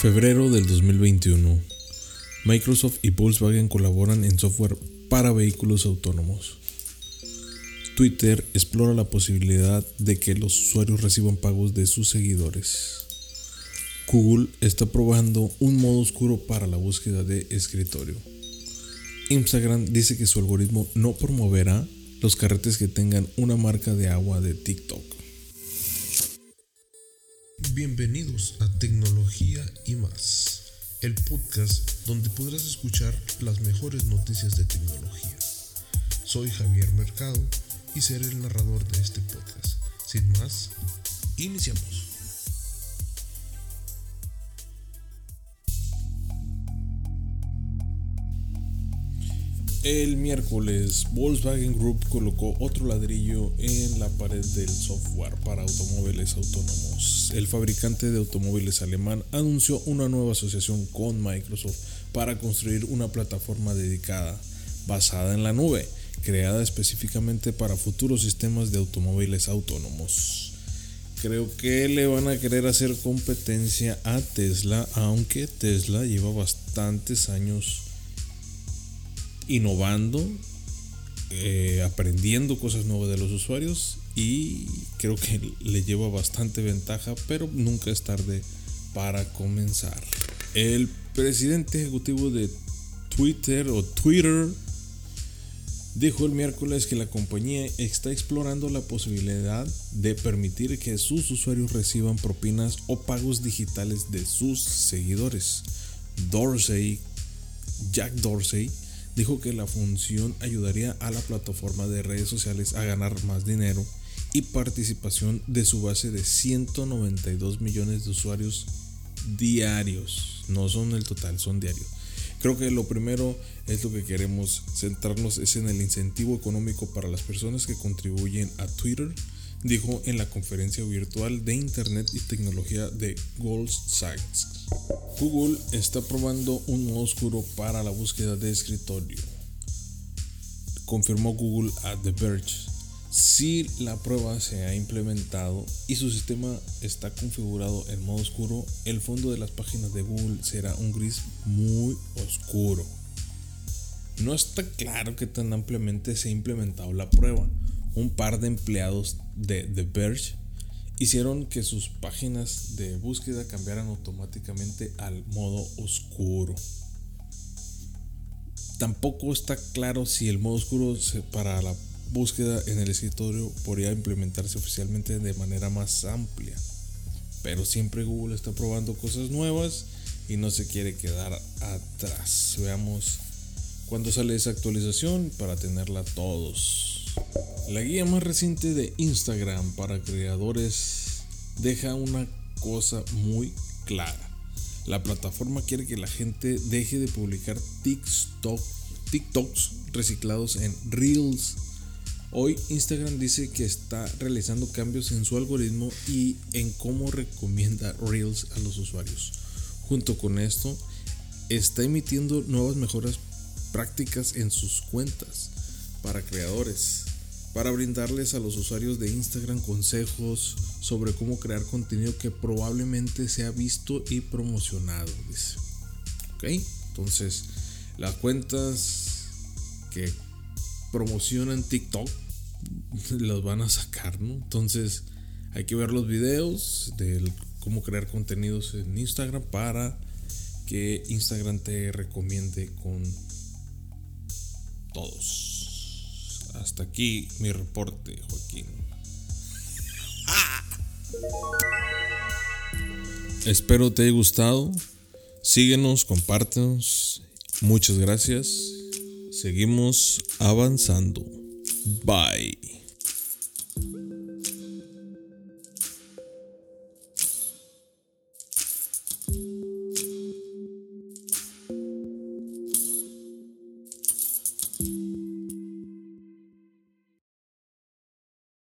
Febrero del 2021. Microsoft y Volkswagen colaboran en software para vehículos autónomos. Twitter explora la posibilidad de que los usuarios reciban pagos de sus seguidores. Google está probando un modo oscuro para la búsqueda de escritorio. Instagram dice que su algoritmo no promoverá los carretes que tengan una marca de agua de TikTok. Bienvenidos a Tecnología y más, el podcast donde podrás escuchar las mejores noticias de tecnología. Soy Javier Mercado y seré el narrador de este podcast. Sin más, iniciamos. El miércoles, Volkswagen Group colocó otro ladrillo en la pared del software para automóviles autónomos. El fabricante de automóviles alemán anunció una nueva asociación con Microsoft para construir una plataforma dedicada, basada en la nube, creada específicamente para futuros sistemas de automóviles autónomos. Creo que le van a querer hacer competencia a Tesla, aunque Tesla lleva bastantes años innovando, eh, aprendiendo cosas nuevas de los usuarios y creo que le lleva bastante ventaja, pero nunca es tarde para comenzar. El presidente ejecutivo de Twitter o Twitter dijo el miércoles que la compañía está explorando la posibilidad de permitir que sus usuarios reciban propinas o pagos digitales de sus seguidores. Dorsey, Jack Dorsey, dijo que la función ayudaría a la plataforma de redes sociales a ganar más dinero y participación de su base de 192 millones de usuarios diarios. No son el total, son diarios. Creo que lo primero es lo que queremos centrarnos es en el incentivo económico para las personas que contribuyen a Twitter, dijo en la conferencia virtual de Internet y Tecnología de Gold. Google está probando un modo oscuro para la búsqueda de escritorio. Confirmó Google a The Verge. Si la prueba se ha implementado y su sistema está configurado en modo oscuro, el fondo de las páginas de Google será un gris muy oscuro. No está claro que tan ampliamente se ha implementado la prueba. Un par de empleados de The Verge hicieron que sus páginas de búsqueda cambiaran automáticamente al modo oscuro. Tampoco está claro si el modo oscuro para la búsqueda en el escritorio podría implementarse oficialmente de manera más amplia. Pero siempre Google está probando cosas nuevas y no se quiere quedar atrás. Veamos cuándo sale esa actualización para tenerla todos. La guía más reciente de Instagram para creadores deja una cosa muy clara. La plataforma quiere que la gente deje de publicar TikTok, TikToks reciclados en Reels. Hoy Instagram dice que está realizando cambios en su algoritmo y en cómo recomienda Reels a los usuarios. Junto con esto, está emitiendo nuevas mejoras prácticas en sus cuentas para creadores para brindarles a los usuarios de Instagram consejos sobre cómo crear contenido que probablemente sea visto y promocionado. Ok, entonces las cuentas que promocionan TikTok las van a sacar, ¿no? Entonces hay que ver los videos de cómo crear contenidos en Instagram para que Instagram te recomiende con todos. Hasta aquí mi reporte, Joaquín. Espero te haya gustado. Síguenos, compártenos. Muchas gracias. Seguimos avanzando. Bye.